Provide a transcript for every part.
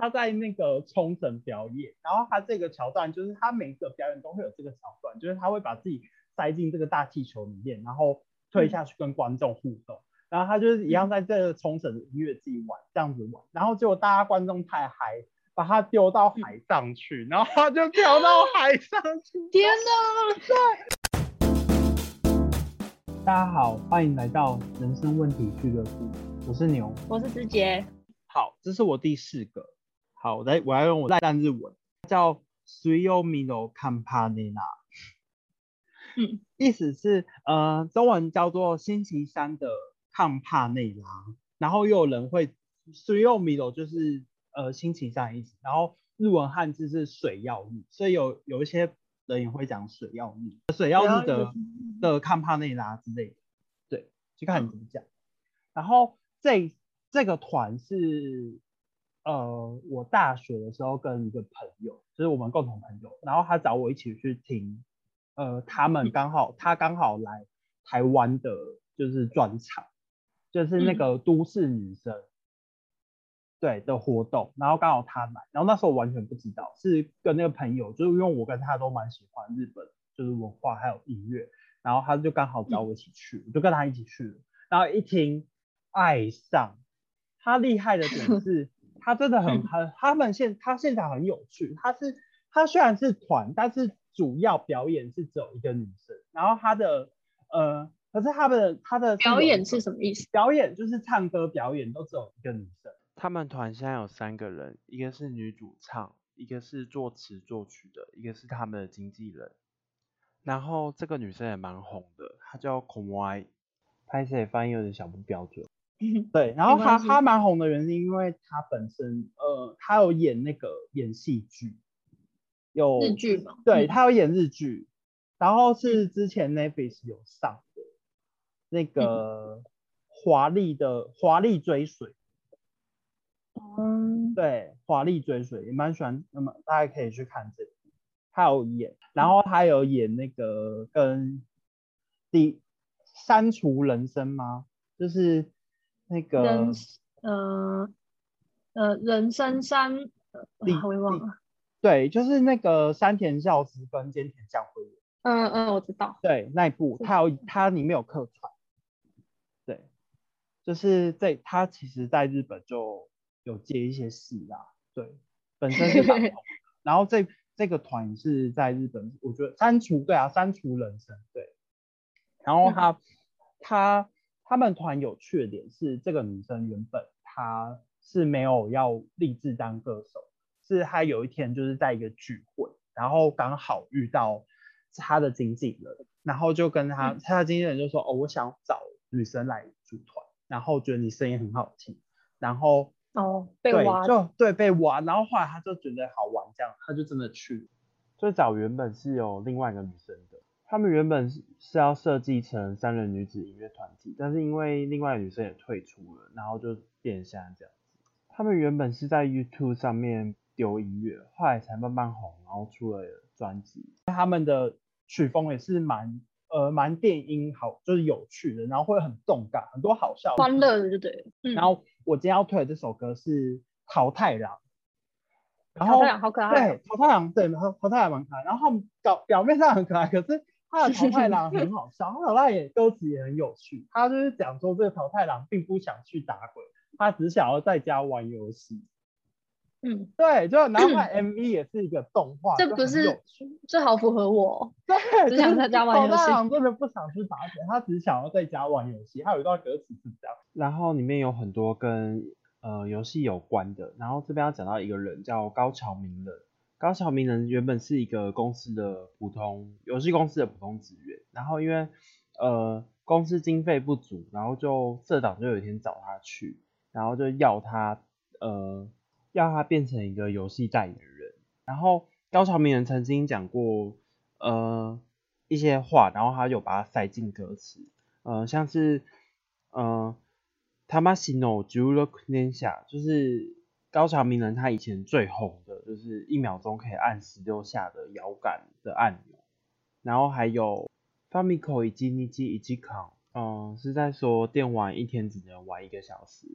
他在那个冲绳表演，然后他这个桥段就是他每一个表演都会有这个桥段，就是他会把自己塞进这个大气球里面，然后推下去跟观众互动，然后他就是一样在这个冲绳的音乐自己玩这样子玩，然后结果大家观众太嗨，把他丢到海上去，然后他就跳到海上去。天哪！大家好，欢迎来到人生问题俱乐部，我是牛。我是直杰，好，这是我第四个。好，我来我要用我赖单日文，叫 Suyomi no Campanella，嗯，意思是呃中文叫做星期三的康帕内拉，然后又有人会 Suyomi no 就是呃星期三的意思，然后日文汉字是水曜日，所以有有一些人也会讲水曜日，水曜日的的康帕内拉之类的，对，就看你怎么讲。然后这这个团是呃我大学的时候跟一个朋友，就是我们共同朋友，然后他找我一起去听，呃他们刚好他刚好来台湾的就是专场，就是那个都市女生。对的活动，然后刚好他来，然后那时候我完全不知道，是跟那个朋友，就是因为我跟他都蛮喜欢日本就是文化还有音乐，然后他就刚好找我一起去，我就跟他一起去了，然后一听爱上，他厉害的点是，他真的很很，他们现他现场很有趣，他是他虽然是团，但是主要表演是只有一个女生，然后他的呃，可是他的他的表演是什么意思？表演就是唱歌表演都只有一个女生。他们团现在有三个人，一个是女主唱，一个是作词作曲的，一个是他们的经纪人。然后这个女生也蛮红的，她叫 Komai，拍摄翻译有点小不标准。对，然后她没关系。她蛮红的原因是因为他本身呃，他有演那个演戏剧，有日剧吗？对，他有演日剧，然后是之前 Netflix 有上的那个华丽的华丽追随，嗯，对，华丽追随也蛮喜欢，那么大家可以去看这个，他有演，然后他有演那个跟第删除人生吗？就是那个人呃呃人生三，呃第我也忘了。对，就是那个山田孝之跟菅田将晖，嗯嗯，我知道。对那一部，是。他有他里面有客串，对，就是在他其实在日本就有接一些戏啦，对，本身是 然后这这个团是在日本，我觉得删除对啊，删除人生对，然后他、他他们团有趣的点是，这个女生原本她是没有要立志当歌手，是她有一天就是在一个聚会，然后刚好遇到她的经纪人，然后就跟他，嗯他的经纪人就说，哦，我想找女生来组团，然后觉得你声音很好听，然后哦，被对，挖。就对被挖，然后后来他就觉得好玩，这样他就真的去了。最早原本是有另外一个女生的，他们原本是是要设计成三人女子音乐团体，但是因为另外女生也退出了，然后就变成现在这样子。他们原本是在 YouTube 上面丢音乐，后来才慢慢红，然后出了专辑。他们的曲风也是蛮呃蛮电音好，就是有趣的，然后会很动感，很多好笑的。欢乐的就对了。嗯，然后我今天要推的这首歌是《淘太郎》，然后桃太郎好可爱哦对，淘太郎对，桃桃太郎蛮可爱，然后他们表表面上很可爱，可是他的桃太郎很 好笑，他桃太郎也歌词也很有趣，他就是讲说这个桃太郎并不想去打鬼，他只想要在家玩游戏。嗯，对，就然后他 MV 也是一个动画，这不是有趣这好符合我哦。对，只想在家玩游戏桃太郎真的不想去打鬼，他只想要在家玩游戏。他有一段歌词是这样。然后里面有很多跟呃游戏有关的，然后这边要讲到一个人叫高桥名人。高桥名人原本是一个公司的普通游戏公司的普通职员，然后因为呃公司经费不足，然后就社长就有一天找他去，然后就要他呃要他变成一个游戏代言人。然后高桥名人曾经讲过呃一些话，然后他就把它塞进歌词，呃像是呃。他妈西诺九六年下，就是高桥名人他以前最红的，就是一秒钟可以按十六下的摇杆的按钮，然后还有 Famicom 以及 Niji 以及 Con，嗯，是在说电玩一天只能玩一个小时，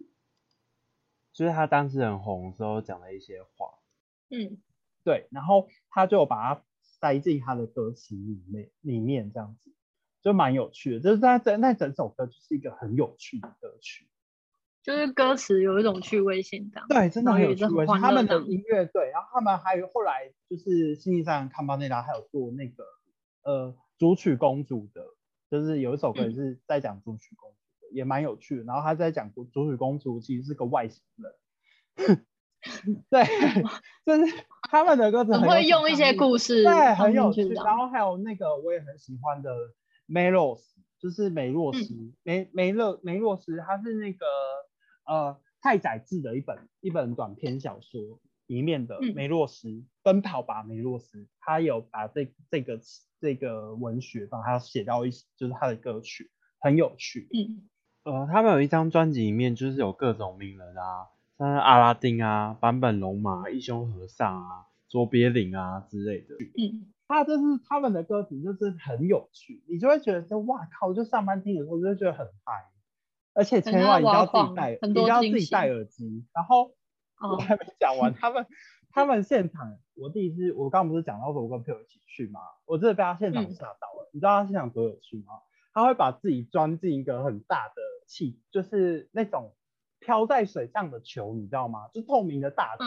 就是他当时很红的时候讲的一些话。嗯，对，然后他就把它塞进他的歌词里面，里面这样子就蛮有趣的。就是那整那整首歌就是一个很有趣的歌曲。就是歌词有一种趣味性。对，真的很有趣味性。他们的音音乐对，然后他们还有后来就是星期三康巴内拉还有做那个呃主曲公主的，就是有一首歌也是在讲主曲公主的，也蛮有趣的。然后他在讲主曲公主其实是个外星人，对，就是他们的歌词很会用一些故事，对，很有趣。然后还有那个我也很喜欢的梅洛斯，就是梅洛斯梅梅勒梅洛斯，他是那个。呃，太宰治的一本一本短篇小说里面的梅洛斯《奔跑吧梅洛斯》，他有把这这个这个文学把它写到一，就是他的歌曲很有趣。嗯，呃，他们有一张专辑里面就是有各种名人啊，像阿拉丁啊、坂本龙马、一休和尚啊、卓别林啊之类的。嗯，他就是他们的歌词就是很有趣，你就会觉得说哇靠，就上班听的时候就会觉得很嗨。而且千万你要自己戴，你要自己戴耳机。然后我还没讲完，他们 他们现场，我第一次我刚刚不是讲到说我跟朋友一起去吗？我真的被他现场吓到了。你知道他现场多有趣吗？他会把自己装进一个很大的气，就是那种飘在水上的球，你知道吗？就透明的大球，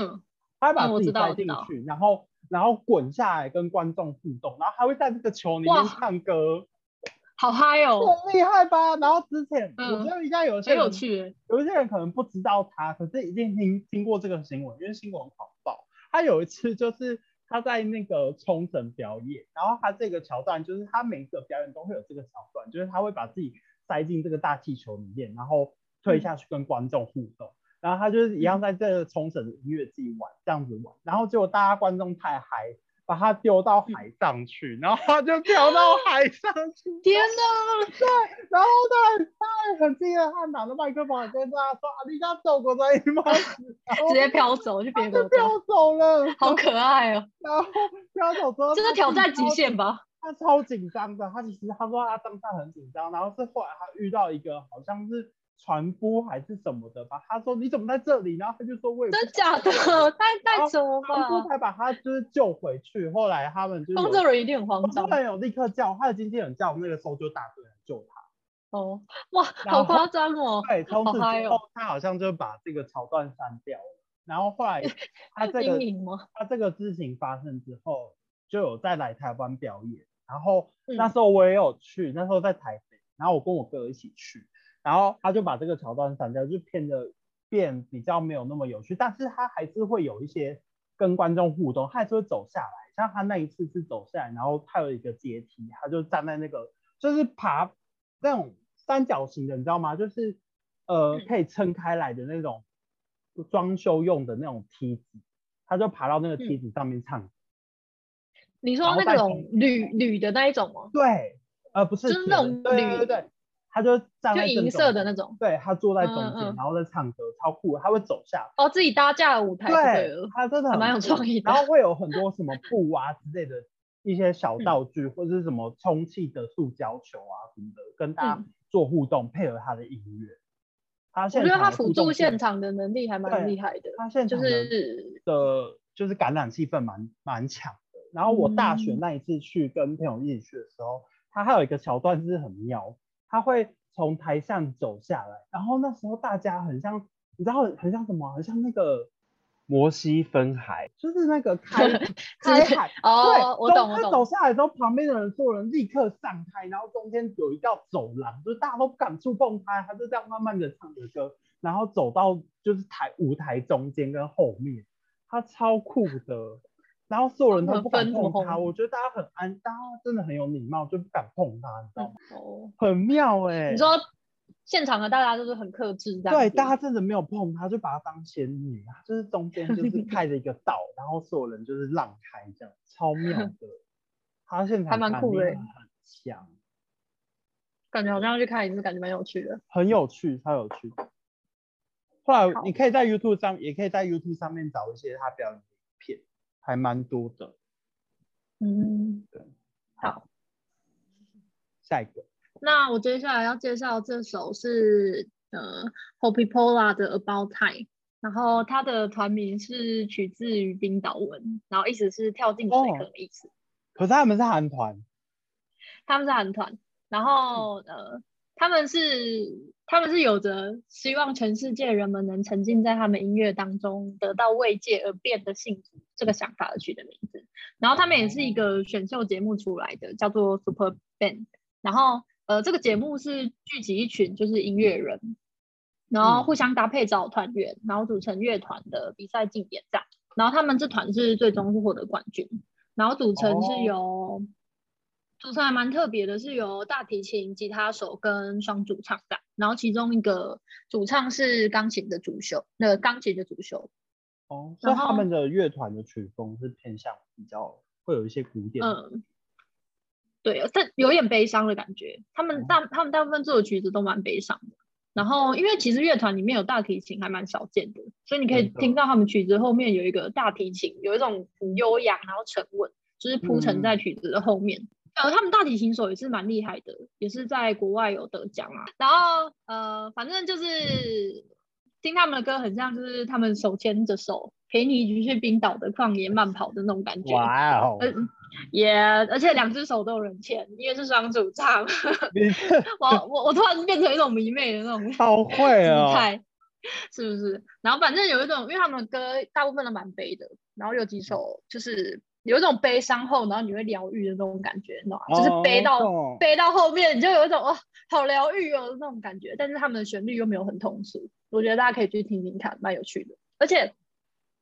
他会把自己塞进去，然后然后滚下来跟观众互动，然后还会在这个球里面唱歌。好嗨哦，很厉害吧？然后之前我觉得应该有些有趣，有一些人可能不知道他，可是一定听听过这个新闻，因为新闻好爆。他有一次就是他在那个冲绳表演，然后他这个桥段就是他每个表演都会有这个桥段，就是他会把自己塞进这个大气球里面，然后推下去跟观众互动，然后他就是一样在这个冲绳的音乐季玩这样子玩，然后结果大家观众太嗨。把它丢到海上去，然后他就跳到海上去。天哪！对，然后他他很惊讶，他拿着麦克风跟大家说：“啊，你家走过来吗？”直接飘走就别国，飘走了，好可爱哦。然后飘走之后，这是挑战极限吧？他超紧张的，他其实他说他当下很紧张，然后是后来他遇到一个好像是。传播还是什么的吧？他说你怎么在这里？然后他就说我也真假的，太太什么吧？传播才把他就是救回去。后来他们就工作人员一定很慌张，工作人员有立刻叫他的经纪人叫那个搜救大队来救他。哦，哇，好夸张哦！对，从此之后他好像就把这个桥段删掉了。然后后来 他这个他这个事情发生之后，就有再来台湾表演。然后那时候我也有去，那时候在台北，然后我跟我哥一起去。然后他就把这个桥段删掉，就变得变比较没有那么有趣，但是他还是会有一些跟观众互动，他还是会走下来。像他那一次是走下来，然后他有一个阶梯，他就站在那个就是爬那种三角形的，你知道吗？就是呃可以撑开来的那种装修用的那种梯子，他就爬到那个梯子上面唱。你说那种铝铝的那一种吗？对，呃不是，就是那种铝，对对。他就站在银色的那种，对他坐在中间，然后在唱歌，超酷。他会走下，哦，自己搭架的舞台，对，他真的蛮有创意的。然后会有很多什么布啊之类的一些小道具，或者是什么充气的塑胶球啊什么的，跟大家做互动，配合他的音乐。他我觉得他辅助现场的能力还蛮厉害的。他现场就是的，就是感染气氛蛮蛮强的。然后我大学那一次去跟朋友一起去的时候，他还有一个桥段是很妙。他会从台上走下来，然后那时候大家很像，你知道很像什么？很像那个摩西分海，就是那个开 开海。哦，我懂我懂。他走下来之后，旁边的人所有人立刻散开，然后中间有一道走廊，就是大家都不敢触碰他，他就这样慢慢的唱着歌，然后走到就是台舞台中间跟后面，他超酷的。然后所有人都不敢碰他，我觉得大家很安，大家真的很有礼貌，就不敢碰他，你知道吗？哦，很妙哎。你说现场的大家都是很克制，对，大家真的没有碰他，就把他当仙女啊，就是中间就是 开着一个道，然后所有人就是让开这样，超妙的。他现场还蛮酷的，很强。感觉好像要去看一次，感觉蛮有趣的。很有趣，超有趣。后来你可以在 YouTube 上，也可以在 YouTube 上面找一些他表演的影片。还蛮多的，嗯，对，好，下一个，那我接下来要介绍这首是呃 Hopi Pola 的 About Time，然后它的团名是取自于冰岛文，然后意思是跳进水哦坑的意思。可是他们是韩团，他们是韩团，然后呃，他们是他们是有着希望全世界人们能沉浸在他们音乐当中，得到慰藉而变得幸福这个想法而取的名字。然后他们也是一个选秀节目出来的，叫做 Super Band。然后呃，这个节目是聚集一群就是音乐人，然后互相搭配找团员，然后组成乐团的比赛竞演这样。然后他们这团是最终是获得冠军，然后组成是哦由、组成还蛮特别的，是由大提琴、吉他手跟双主唱的，然后其中一个主唱是钢琴的主修，那个钢琴的主修，哦，所以他们的乐团的曲风是偏向比较会有一些古典，嗯，对，但有点悲伤的感觉。他们大他们大部分做的曲子都蛮悲伤的。然后，因为其实乐团里面有大提琴还蛮少见的，所以你可以听到他们曲子后面有一个大提琴，有一种很悠扬然后沉稳，就是铺陈在曲子的后面。呃，他们大提琴手也是蛮厉害的，也是在国外有得奖啊。然后呃，反正就是听他们的歌，很像就是他们手牵着手陪你一起去冰岛的旷野慢跑的那种感觉。哇哦，呃，也、而且两只手都有人牵，因为是双主唱。你我我我突然变成一种迷妹的那种好会姿哦，态，是不是？然后反正有一种，因为他们的歌大部分都蛮悲的，然后有几首就是有一种悲伤后，然后你会疗愈的那种感觉，你懂吗？就是悲到、哦悲到后面，你就有一种哦，好疗愈哦的那种感觉。但是他们的旋律又没有很通俗，我觉得大家可以去听听看，蛮有趣的。而且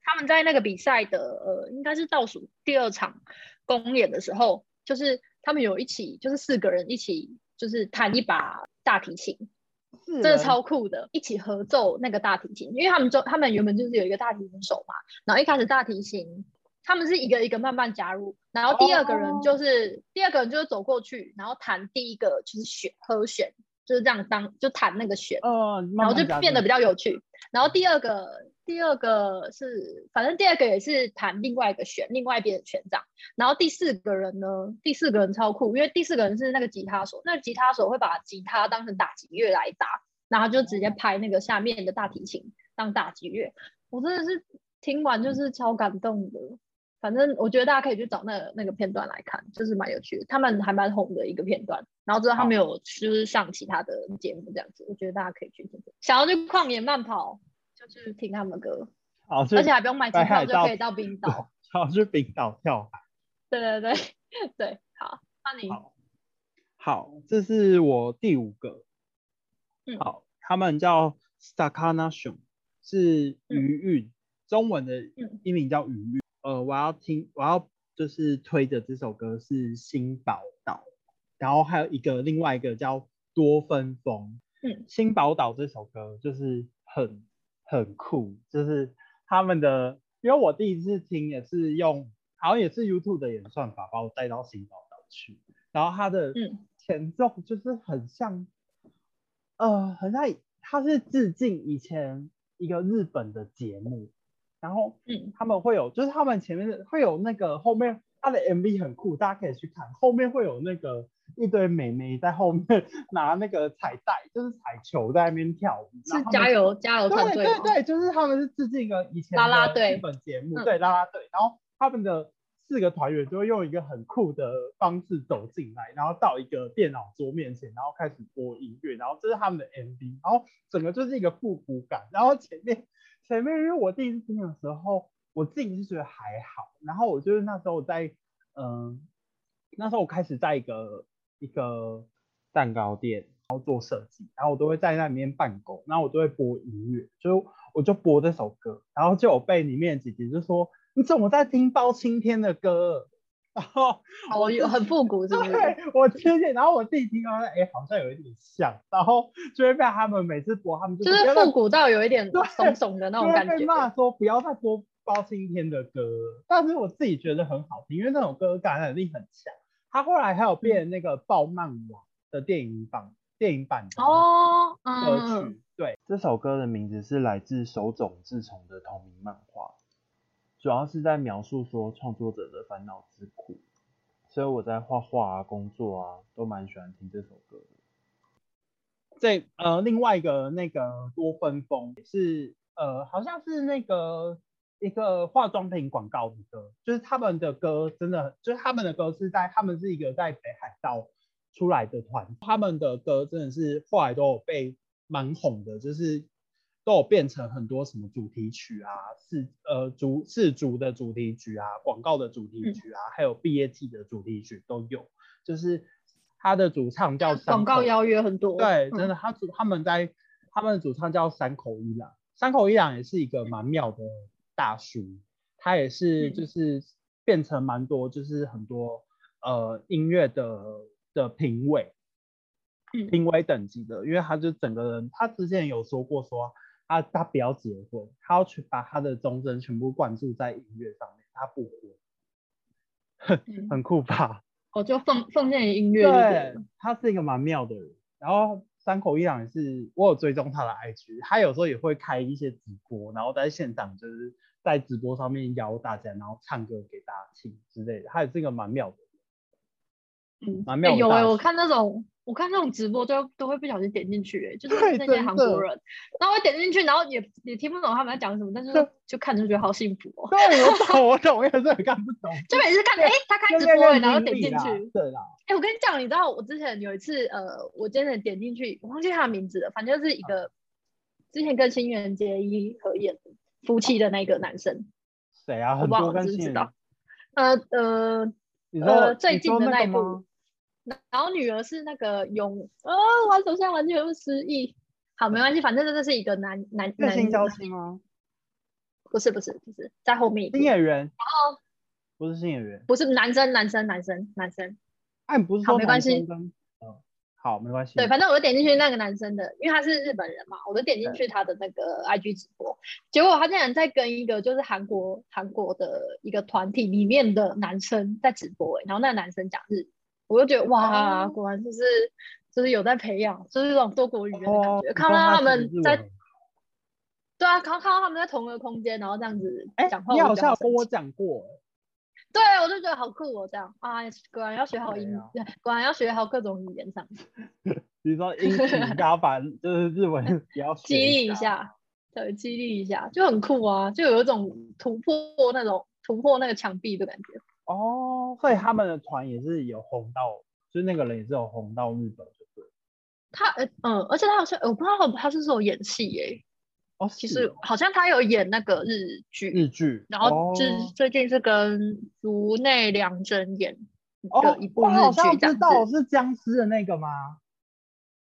他们在那个比赛的呃，应该是倒数第二场公演的时候，就是他们有一起，就是四个人一起，就是弹一把大提琴，是这个超酷的，一起合奏那个大提琴，因为他们就他们原本就是有一个大提琴手嘛，然后一开始大提琴他们是一个一个慢慢加入，然后第二个人就是、第二个人就是走过去，然后弹第一个就是弦和弦，就是这样当就弹那个弦，呃，然然后就变得比较有趣。然后第二个第二个是反正第二个也是弹另外一个弦，另外一边的弦这样。然后第四个人呢，第四个人超酷，因为第四个人是那个吉他手，那个吉他手会把吉他当成打击乐来打，然后就直接拍那个下面的大提琴当打击乐。我真的是听完就是超感动的。反正我觉得大家可以去找那个那个片段来看，就是蛮有趣的。他们还蛮红的一个片段，然后之后他们有就是上其他的节目这样子，我觉得大家可以去听听。想要去旷野慢跑，就去听他们的歌，好，而且还不用买机票就可以到冰岛。想要去冰岛跳海。对对对对，好，那你好好，这是我第五个。嗯好，他们叫 Stakana s h o n 是嗯鱼韵，中文的嗯英名叫鱼韵。呃，我要听，我要就是推的这首歌是《新宝岛》，然后还有一个另外一个叫《多芬风》。嗯，新宝岛这首歌就是很很酷，就是他们的，因为我第一次听也是用，好像也是 YouTube 的演算法把我带到新宝岛去，然后它的嗯前奏就是很像，呃，很像它是致敬以前一个日本的节目，然后嗯。他们会有，就是他们前面的会有那个后面他的 MV 很酷，大家可以去看，后面会有那个一堆美眉在后面拿那个彩带，就是彩球在那边跳舞，是加油加油团对队对？对对，就是他们是致敬一个以前啦啦队的日本节目，嗯。对啦啦队，然后他们的四个团员就会用一个很酷的方式走进来，然后到一个电脑桌面前，然后开始播音乐，然后这是他们的 MV，然后整个就是一个复古感，然后前面前面因为我第一次听的时候，我自己是觉得还好，然后我就是那时候在嗯、那时候我开始在一个一个蛋糕店。然后做设计，然后我都会在那里面办公，然后我都会播音乐，就我就播这首歌，然后就有被里面的姐姐就说你怎么在听包青天的歌？然后我，有很复古是不是？对我听见，然后我自己听到，哎，好像有一点像，然后就会被他们每次播，他们就就是复古到有一点对怂怂的那种感觉。骂说不要再播包青天的歌，但是我自己觉得很好听，因为那首歌感染力很强。他后来还有变那个爆漫网的电影版电影版的哦，歌曲，嗯，对，这首歌的名字是来自手冢治虫的同名漫画，主要是在描述说创作者的烦恼之苦，所以我在画画啊、工作啊都蛮喜欢听这首歌的。这呃另外一个那个多分风是呃，好像是那个一个化妆品广告的歌，就是他们的歌真的，就是他们的歌是在他们是一个在北海道出来的团，他们的歌真的是后来都有被蛮红的，就是都有变成很多什么主题曲啊，是呃主是主的主题曲啊，广告的主题曲啊，还有毕业季的主题曲都有，就是他的主唱叫广告邀约很多，对，嗯。真的，他主他们在他们的主唱叫山口一郎，山口一郎也是一个蛮妙的大叔，他也是嗯。就是变成蛮多就是很多呃音乐的的评委，嗯。评委等级的，因为他就整个人，他之前有说过说他他不要结婚，他要去把他的忠贞全部灌注在音乐上面，他不婚，嗯很酷吧？我 就奉奉献于音乐就对他是一个蛮妙的人。然后山口一郎也是，我有追踪他的 IG，他有时候也会开一些直播，然后在现场就是在直播上面邀大家，然后唱歌给大家听之类的。他也是一个蛮妙的人，嗯，蛮哎有哎。我看那种我看那种直播都都会不小心点进去、哎，就是那些韩国人，然后我点进去，然后也也听不懂他们在讲什么，但是就就看着就觉得好幸福哦。对，我 懂，我懂，我也是很看不懂。就每次看，哎、他开直播了，然后点进去，对啦，哎、我跟你讲，你知道我之前有一次，呃，我真的点进去，我忘记他的名字了，反正就是一个之前跟新垣结衣合演夫妻的那个男生，谁啊？我不知道很多我知不知道呃呃，呃最近的那一部？然后女儿是那个永，哦，我手下完全又失忆。好，没关系，反正这是一个男男男，月薪娇妻吗？不是不是不是，在后面新演员。不是新演员。不是男生男生男生男生，哎，你不是说好没关系？嗯，好，没关系。对，反正我就点进去那个男生的，因为他是日本人嘛，我就点进去他的那个 IG 直播，结果他竟然在跟一个就是韩国韩国的一个团体里面的男生在直播、欸，然后那个男生讲日语，我就觉得哇，哦果然就是就是有在培养，就是这种多国语言的感觉，看到他们在对啊，看看到他们在同一个空间，然后这样子哎讲话，你好像有跟我讲过，对，我就觉得好酷哦，这样啊，果然要学好英，对啊果然要学好各种语言上。比如说英语，然后把就是日文 也要激励一下。下，对，激励一下，就很酷啊，就有一种突破那种突破那个墙壁的感觉。哦，所以他们的团也是有红到，就是那个人也是有红到日本，就对。他呃嗯，而且他好像我不知道他是不是有演戏耶，哦，其实好像他有演那个日剧，日剧，然后就是哦最近是跟竹内良真演哦的一部我好像知道子。是僵尸的那个吗？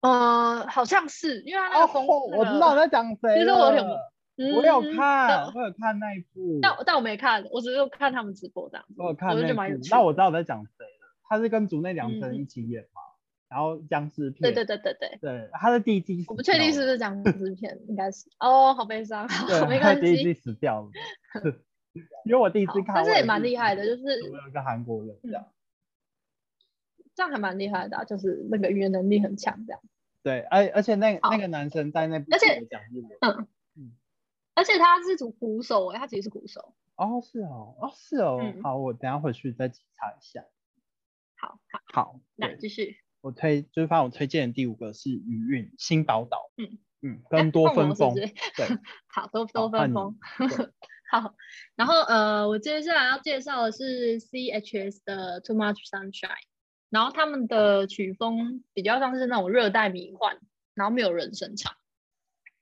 呃，好像是因为他那哦个风，，我知道你在讲谁其实我有了，嗯我有看，我有看那一部，但但我没看，我只是看他们直播这样子，我有看那部，那我知道我在讲谁了，他是跟竹内良真嗯一起演嘛，然后僵尸片，对对对对对。对，他的第一季我不确定是不是僵尸 片，应该是哦，好悲伤，没关他第一季，死掉了，因为我第一次看，但是也蛮厉害的，就是我有一个韩国人这样，这样还蛮厉害的啊、就是那个语言能力很强这样。对，而而且那好那个男生在那部而且嗯，而且他是主鼓手哎、他其实是鼓手。哦是哦，哦是哦，嗯好，我等下回去再查一下。好好，好，那继续。我推就是发我推荐的第五个是余韵新宝岛，嗯嗯，哎跟多换我分风，对，好，多多好换你分风。好，然后呃，我接下来要介绍的是 CHS 的 Too Much Sunshine，然后他们的曲风比较像是那种热带迷幻，然后没有人声唱，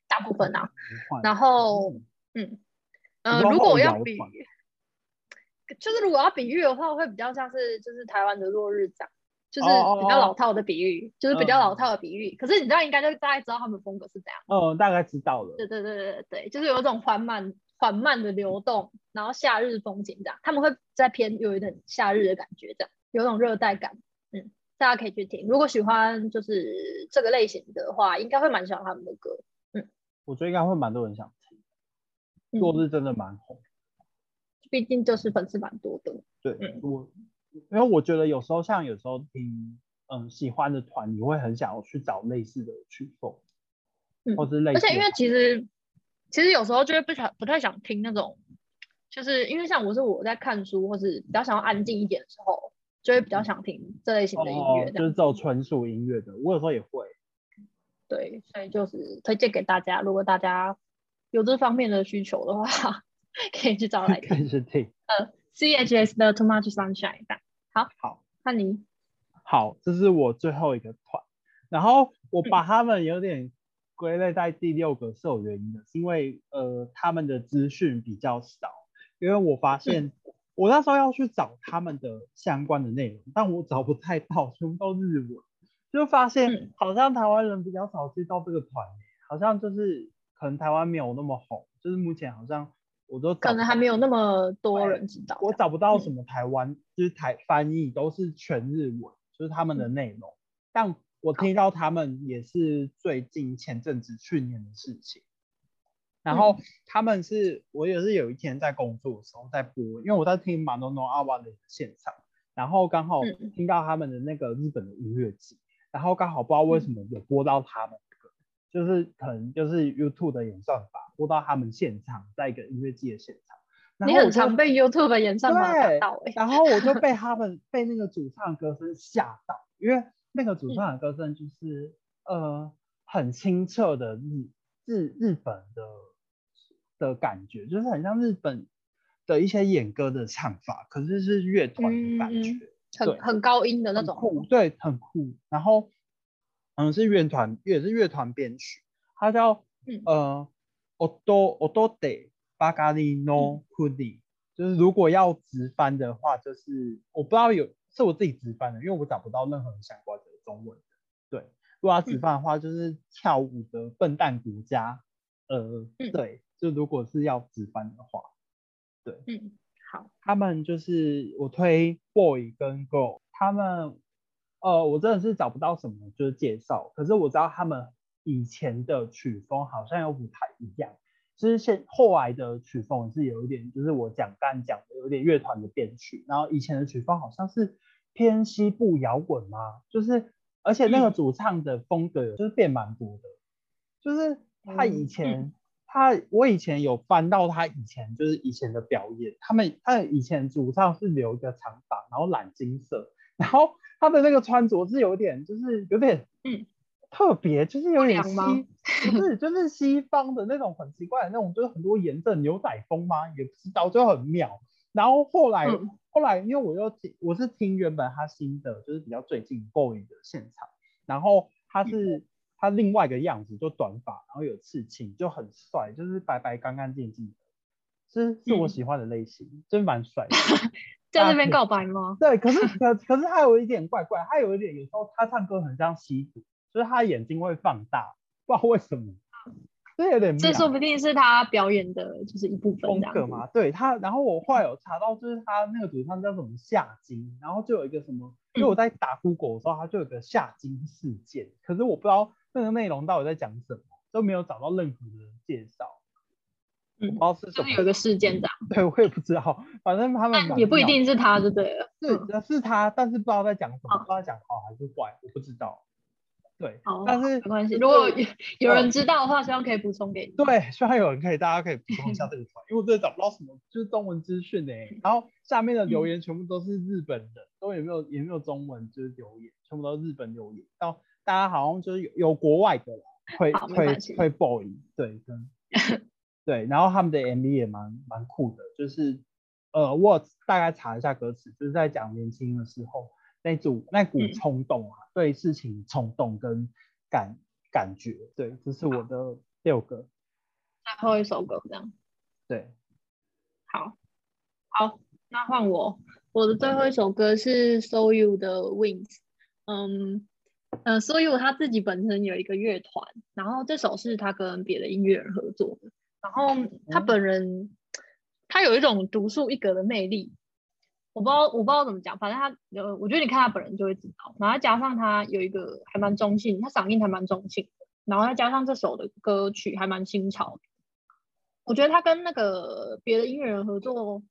大部分啊。然后嗯嗯，呃，如果我要比就是如果要比喻的话，会比较像是就是台湾的落日长，就是哦比较哦老套的比喻，就是比较老嗯套的比喻。可是你知道应该就大概知道他们风格是怎样。嗯，大概知道了，对对对对对，就是有一种缓慢缓慢的流动，然后夏日风景这样，他们会在偏有一点夏日的感觉，这样有一种热带感。嗯，大家可以去听，如果喜欢就是这个类型的话，应该会蛮喜欢他们的歌。我觉得应该会蛮多人想听，嗯，落日真的蛮红。毕竟就是粉丝蛮多的。对、嗯我，因为我觉得有时候像有时候听嗯喜欢的团，你会很想要去找类似的曲风，嗯或是类似的，而且因为其实其实有时候就会不想不太想听那种，就是因为像我是我在看书或是比较想要安静一点的时候，就会比较想听这类型的音哦乐。就是这种纯属音乐的，我有时候也会。对，所以就是推荐给大家，如果大家有这方面的需求的话，可以去找来 听。可以去听。呃，CHS 的 Too Much Sunshine。好，好，看你。好，这是我最后一个团，然后我把他们有点归类在第六个是有原因的，是因为呃他们的资讯比较少，因为我发现我那时候要去找他们的相关的内容，但我找不太到，全部都日文，就发现嗯好像台湾人比较少知道这个团，好像就是可能台湾没有那么红，就是目前好像我都可能还没有那么多人知道。我找不到什嗯么台湾、就是台翻译都是全日文，就是他们的内容。但我听到他们也是最近前阵子去年的事情。然后他们是我也是有一天在工作的时候在播，因为我在听马诺诺阿瓦的现场，然后刚好嗯听到他们的那个日本的音乐季，然后刚好不知道为什么有播到他们的歌，就是可能就是 YouTube 的演算法播到他们现场，在一个音乐季的现场。然你很常被 YouTube 的演算法打到哎、然后我就被 他们被那个主唱歌声吓到，因为那个主唱的歌声就是、呃很清澈的日日日本的的感觉，就是很像日本的一些演歌的唱法，可是是乐团的感觉，嗯嗯。对很很高音的那种。酷，对，很酷。然后嗯是乐团也是乐团编曲，它叫嗯呃 Odo Odo de Bagari no 嗯 Kudi，、就是如果要直翻的话，就是我不知道有是我自己直翻的，因为我找不到任何相关的中文的。对，如果要直嗯翻的话，就是跳舞的笨蛋国家。呃，嗯对，就如果是要直翻的话，嗯，好，他们就是我推 boy 跟 girl，他们呃我真的是找不到什么就是介绍，可是我知道他们以前的曲风好像又不太一样，就是现后来的曲风是有一点就是我讲刚讲的有点乐团的编曲，然后以前的曲风好像是偏西部摇滚嘛，就是而且那个嗯。主唱的风格就是变蛮多的，就是他以嗯。前。他我以前有翻到他以前就是以前的表演，他们他以前主唱是留一个长发，然后染金色，然后他的那个穿着是有点就是有点嗯特别，就是有点西不是就是西方的那种很奇怪的那种，就是很多颜色牛仔风吗？也不知道，就很妙。然后后来、嗯后来因为我又听我是听原本他新的就是比较最近 boy 的现场，然后他是。他另外一个样子，就短发，然后有刺青，就很帅，就是白白干干净净的，是是我嗯喜欢的类型，真蛮帅的。在那边告白吗？对，可是 可可是他有一点怪怪，他有一点有时候他唱歌很像吸毒，就是他眼睛会放大，不知道为什么，这有点妙这说不定是他表演的就是一部分。风格嘛。对他，然后我后来有查到，就是他那个主唱叫什么夏金，然后就有一个什么，因为我在打 Google 的时候，他就有个夏金事件，可是我不知道那个内容到底在讲什么，都没有找到任何的介绍，我不知嗯，道是什么就是。有一个事件这样，对，我也不知道，反正他们也不一定是他就对了。嗯是是他，但是不知道在讲什么，哦不知道在讲好还是坏，我不知道。对，好，但是没关系。如果有有人知道的话，希望可以补充给你。对，希望有人可以，大家可以补充一下这个团，因为我真的找不到什么就是中文资讯哎。然后下面的嗯留言全部都是日本人，都也没有也没有中文就是留言，全部都是日本留言。到大家好像就是有有国外的啦，推推好没关系推 boy，对跟 对，然后他们的 MV 也蛮蛮酷的，就是呃我大概查一下歌词，就是在讲年轻的时候那组那股嗯冲动啊，对事情冲动跟感感觉，对，这是我的六个。最后一首歌这样。对，好，好，那换我。我的最后一首歌是 So You 的 Wings。嗯，呃，So You 他自己本身有一个乐团，然后这首是他跟别的音乐人合作的。然后他本人，他有一种独树一格的魅力。我不知道，我不知道怎么讲，反正他，呃，我觉得你看他本人就会知道。然后加上他有一个还蛮中性，他嗓音还蛮中性的，然后再加上这首的歌曲还蛮新潮的。我觉得他跟那个别的音乐人合作，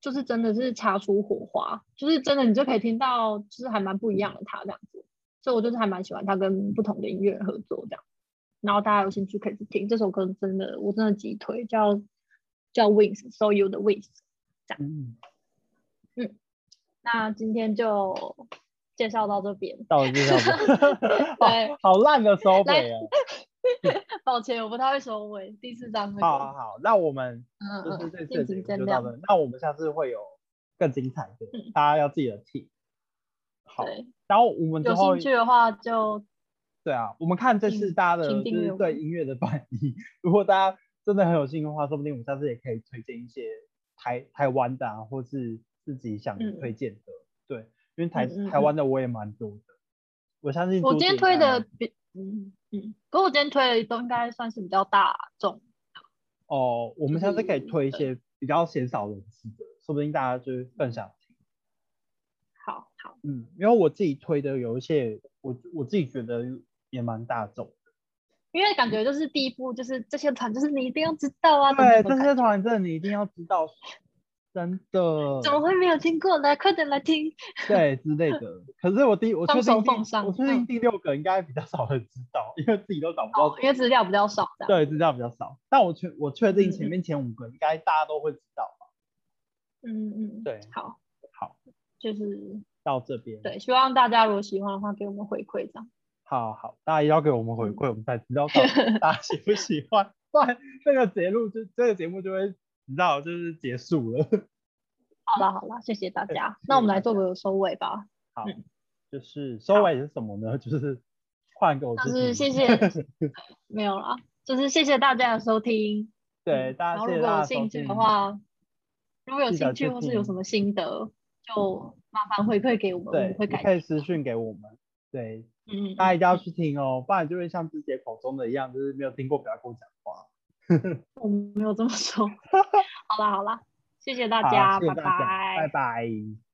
就是真的是擦出火花，就是真的你就可以听到，就是还蛮不一样的他这样子。所以我就是还蛮喜欢他跟不同的音乐人合作这样。然后大家有兴趣可以去听这首歌，真的我真的极推，叫叫 Wings，So You 的 Wings 这样。嗯，那今天就介绍到这边。到了介绍，对好好烂的收尾啊。抱歉，我不太会收尾。第四章那好好，好，那我们嗯就是嗯，敬这次就到这，那我们下次会有更精彩的，嗯大家要记得听。好，对，然后我们之有后兴趣的话就对啊，我们看这次大家的请就是订阅我们对音乐的反应，如果大家真的很有兴趣的话，说不定我们下次也可以推荐一些台台湾的啊，或是自己想嗯推荐的。对，因为台嗯嗯台湾的我也蛮多的，我相信我今天推的比嗯嗯，可我今天推的都应该算是比较大众。哦，我们下次可以推一些比较鲜少人知的，说不定大家就是更想听。嗯，因为我自己推的有一些，我我自己觉得也蛮大众的。因为感觉就是第一步就是这些团，就是你一定要知道啊。对，这些团真的你一定要知道，真的。怎么会没有听过？来，快点来听。对之类的。可是我第我确定我确定嗯第六个应该比较少人知道，因为自己都找不到哦，因为资料比较少，这样。对资料比较少。但我确我确定前面前五个应该大家都会知道吧？嗯嗯，对好，好，就是到这边，对，希望大家如果喜欢的话，给我们回馈这样。好好，大家也要给我们回嗯馈，我们才知道大家喜不喜欢，不然这个节目就这个节目就会你知道就是结束了。好了好了，谢谢大家。那我们来做个收尾吧。好嗯，就是收尾是什么呢？就是换给我自就是。谢谢没有了，就是谢谢大家的收听。对，嗯大然后如果有兴趣的话，如果有兴趣或是有什么心得，就麻烦回馈给我们，我对们，会你可以。私讯给我们。对，嗯，大家一定要去听哦，不然就会像自己口中的一样，就是没有听过，不要跟我讲话。我没有这么说。好啦好啦，谢谢大家，拜谢谢大家，拜拜。拜。